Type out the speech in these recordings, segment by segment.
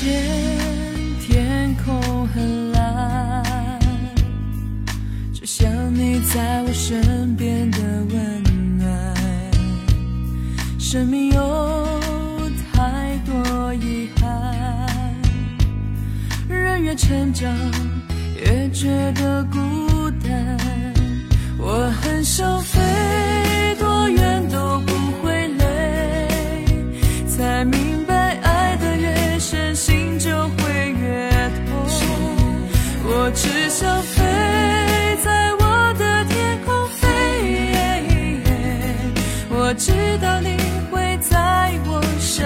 见天空很蓝只想你在我身边的温暖生命有太多遗憾人越成长越觉得孤单。我很受身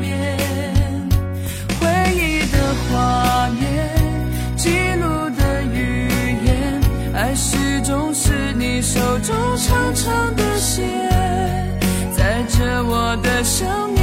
边回忆的画面记录的语言爱始终是你手中长长的线载着我的想念。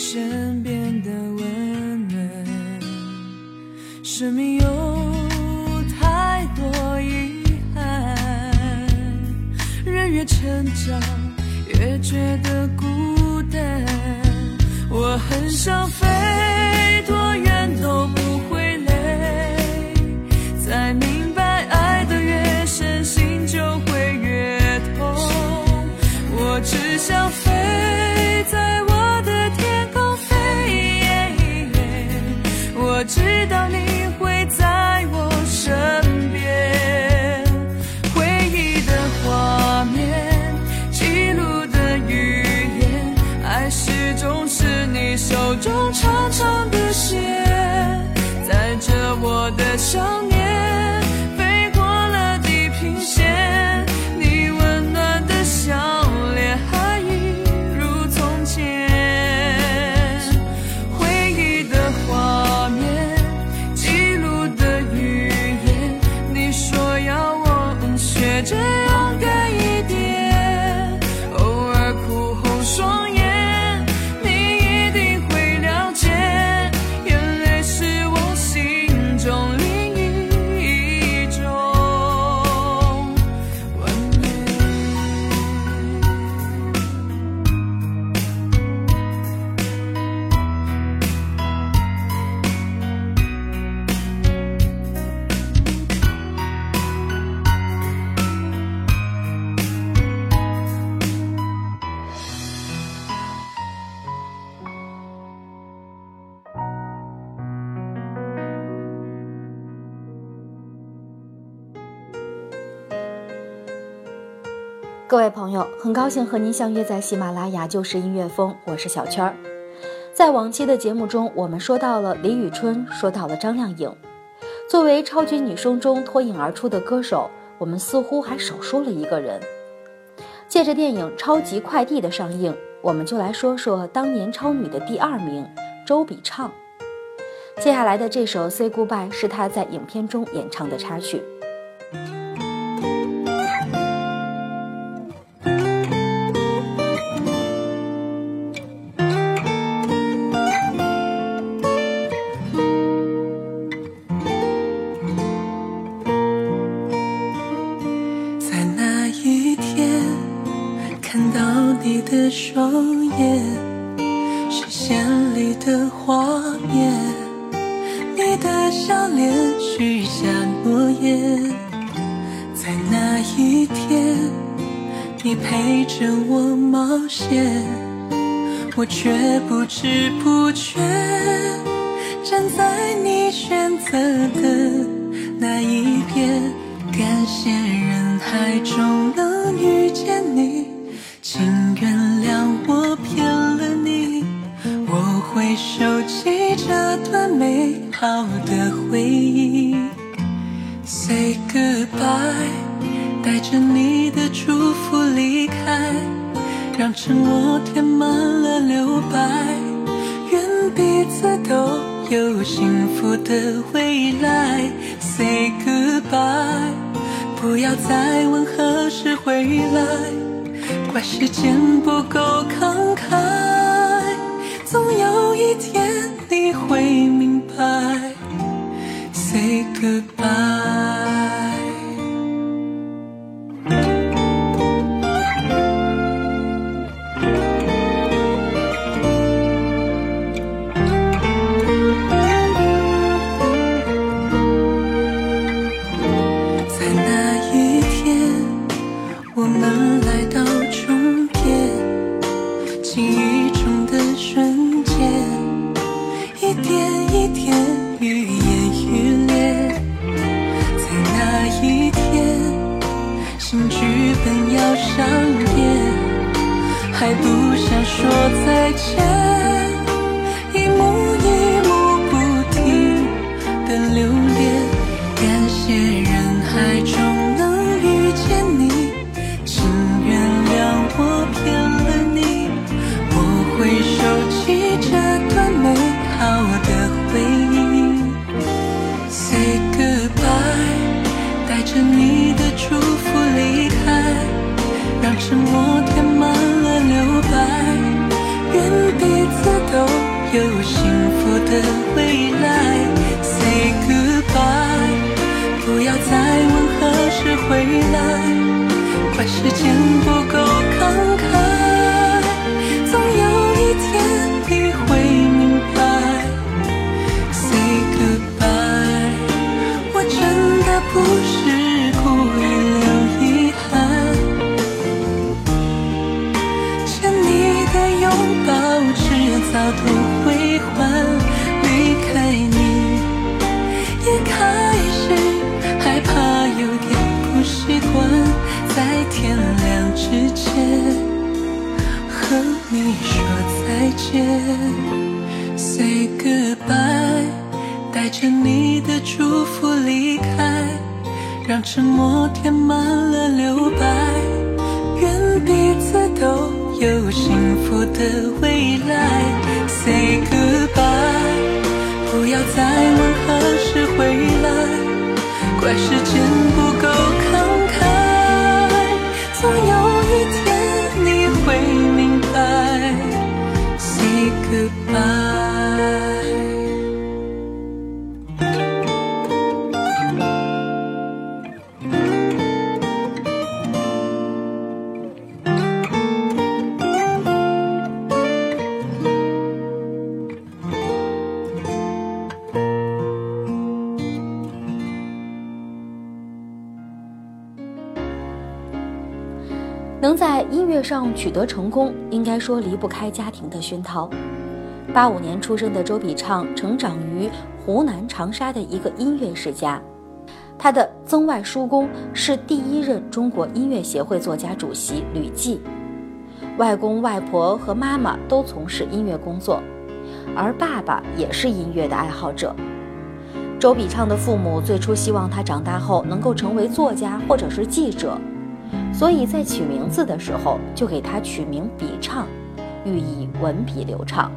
身边的温暖，生命有太多遗憾，人越成长越觉得孤单。我很想飞中长长的线，载着我的想各位朋友，很高兴和您相约在喜马拉雅就是音乐风，我是小圈儿。在往期的节目中，我们说到了李宇春，说到了张靓颖。作为超级女声中脱颖而出的歌手，我们似乎还少说了一个人。借着电影《超级快递》的上映，我们就来说说当年超女的第二名周笔畅。接下来的这首《Say Goodbye》是她在影片中演唱的插曲。我却不知不觉站在你选择的那一边，感谢人海中能遇见你，请原谅我骗了你，我会收集这段美好的回忆。Say goodbye，带着你的祝福离开。让沉默填满幸福的未来。Say goodbye，不要再问何时回来，怪时间不够慷慨，总有一天你会明白。Say goodbye。Say goodbye，带着你的祝福离开，让沉默填满了留白，愿彼此都有幸福的未来。Say goodbye，不要再问何时回来，怪时间不够能在音乐上取得成功，应该说离不开家庭的熏陶。八五年出生的周笔畅，成长于湖南长沙的一个音乐世家。他的曾外叔公是第一任中国音乐协会作家主席吕骥，外公外婆和妈妈都从事音乐工作，而爸爸也是音乐的爱好者。周笔畅的父母最初希望他长大后能够成为作家或者是记者，所以在取名字的时候就给他取名笔畅，寓意文笔流畅。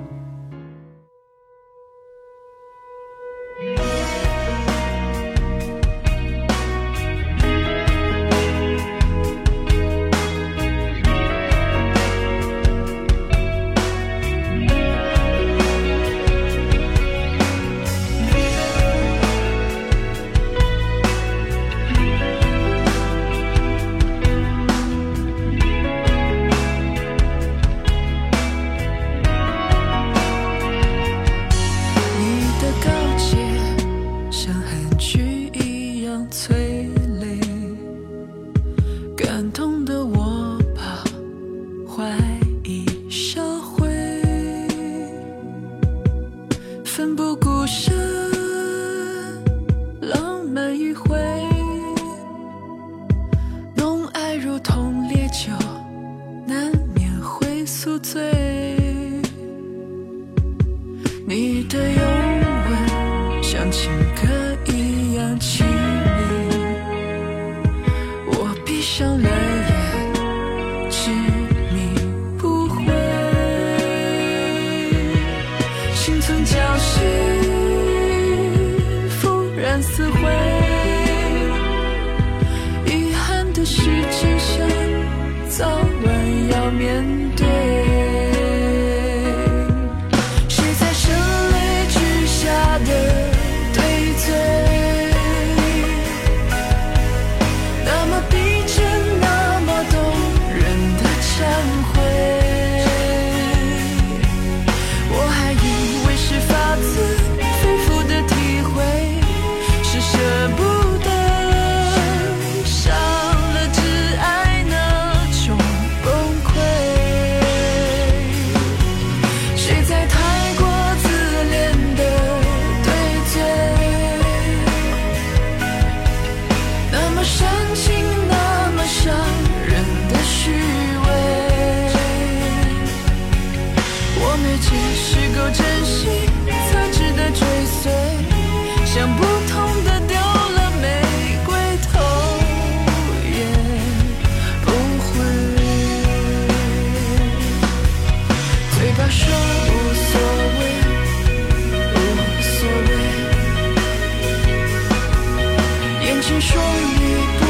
闭上了眼，执迷不悔。心存侥幸，复燃死灰。遗憾的是，今生早晚要面对。你。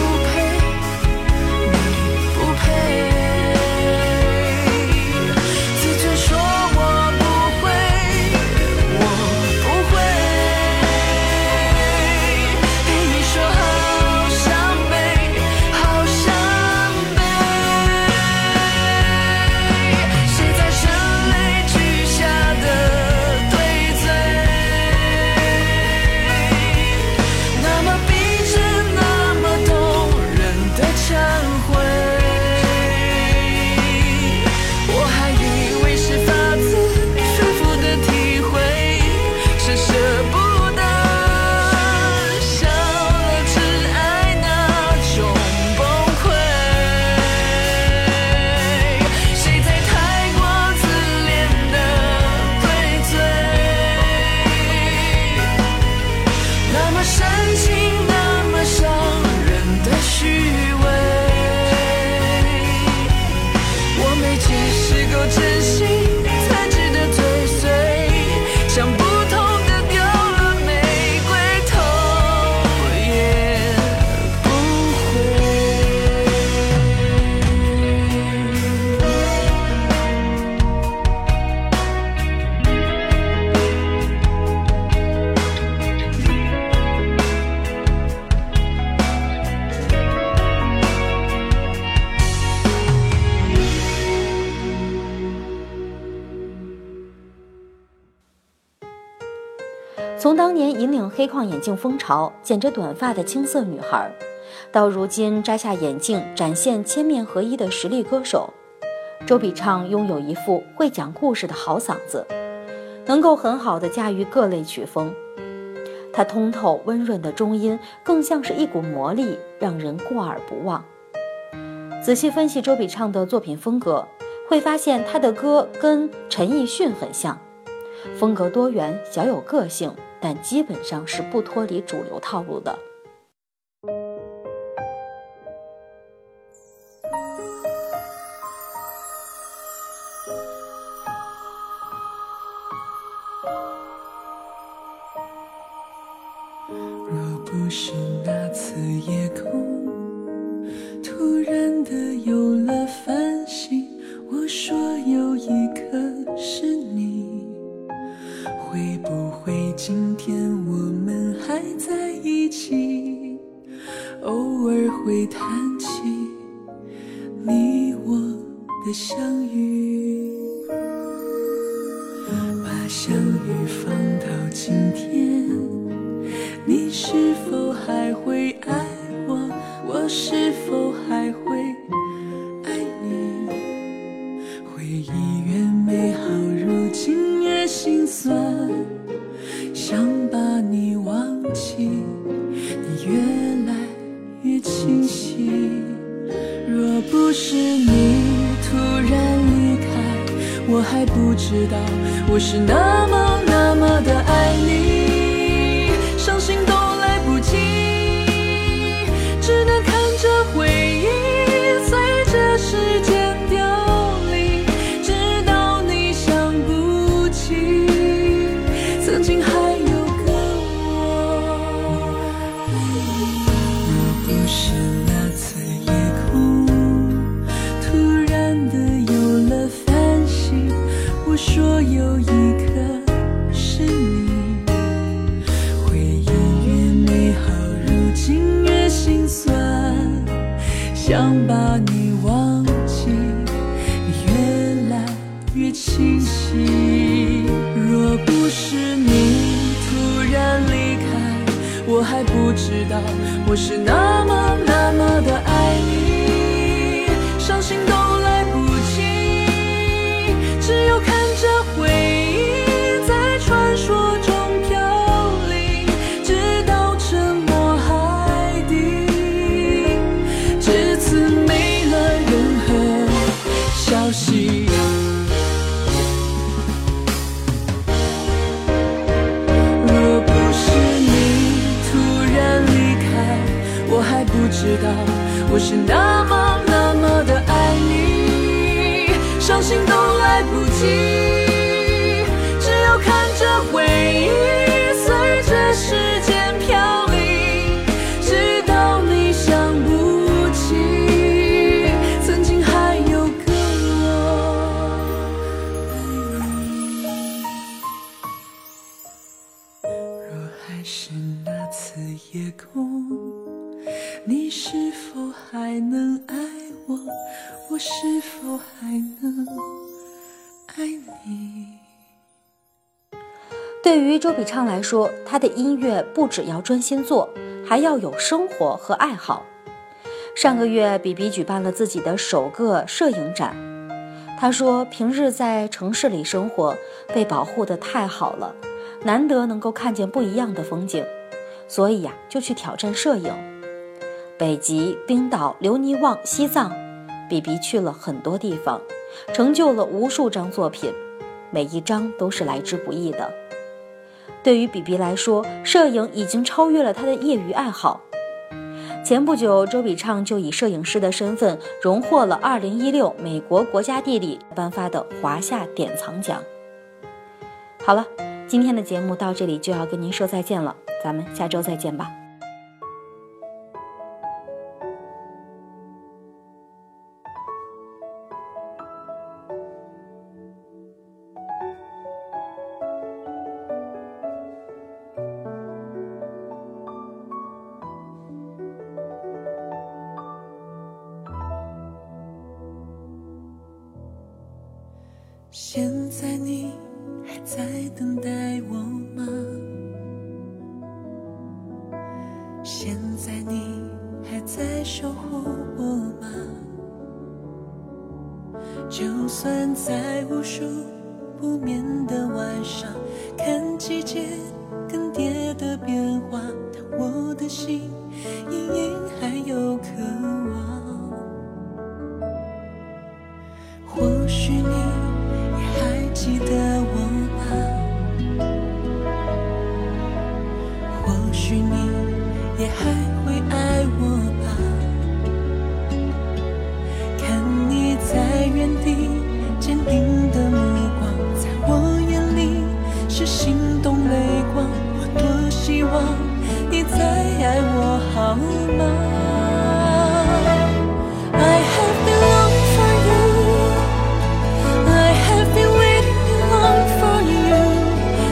从当年引领黑框眼镜风潮、剪着短发的青涩女孩，到如今摘下眼镜展现千面合一的实力歌手，周笔畅拥有一副会讲故事的好嗓子，能够很好的驾驭各类曲风。她通透温润的中音，更像是一股魔力，让人过耳不忘。仔细分析周笔畅的作品风格，会发现她的歌跟陈奕迅很像，风格多元，小有个性。但基本上是不脱离主流套路的。是否还会爱我？我是知道我是那么那么的爱你，伤心都来不及，只有看着回忆随着时间飘零，直到你想不起曾经还有个我爱你。若还是那次夜空，你是否还能爱我？我是否还能爱你？对于周笔畅来说，他的音乐不只要专心做，还要有生活和爱好。上个月，比比举办了自己的首个摄影展。他说，平日在城市里生活，被保护的太好了，难得能够看见不一样的风景，所以呀、就去挑战摄影。北极、冰岛、留尼旺、西藏，比比去了很多地方，成就了无数张作品，每一张都是来之不易的。对于比比来说，摄影已经超越了他的业余爱好。前不久，周笔畅就以摄影师的身份荣获了2016美国国家地理颁发的华夏典藏奖。好了，今天的节目到这里就要跟您说再见了，咱们下周再见吧。现在你还在守护我吗？就算在无数不眠的晚上，看季节更迭的变化，我的心隐隐还有渴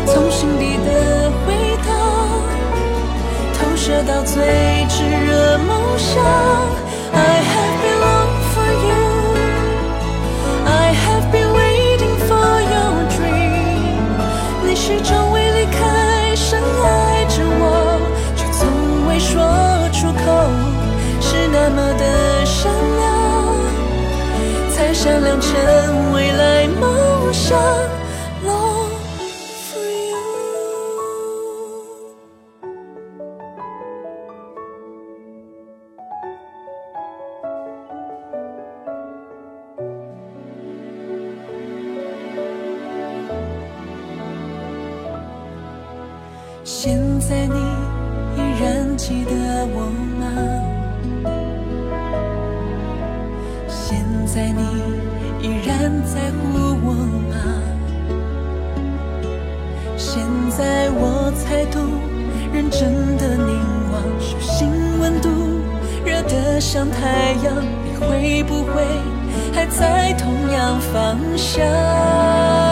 从心底的回荡，投射到最现在你依然记得我吗？现在你依然在乎我吗？现在我才懂，认真的凝望，手心温度热得像太阳，你会不会还在同样方向？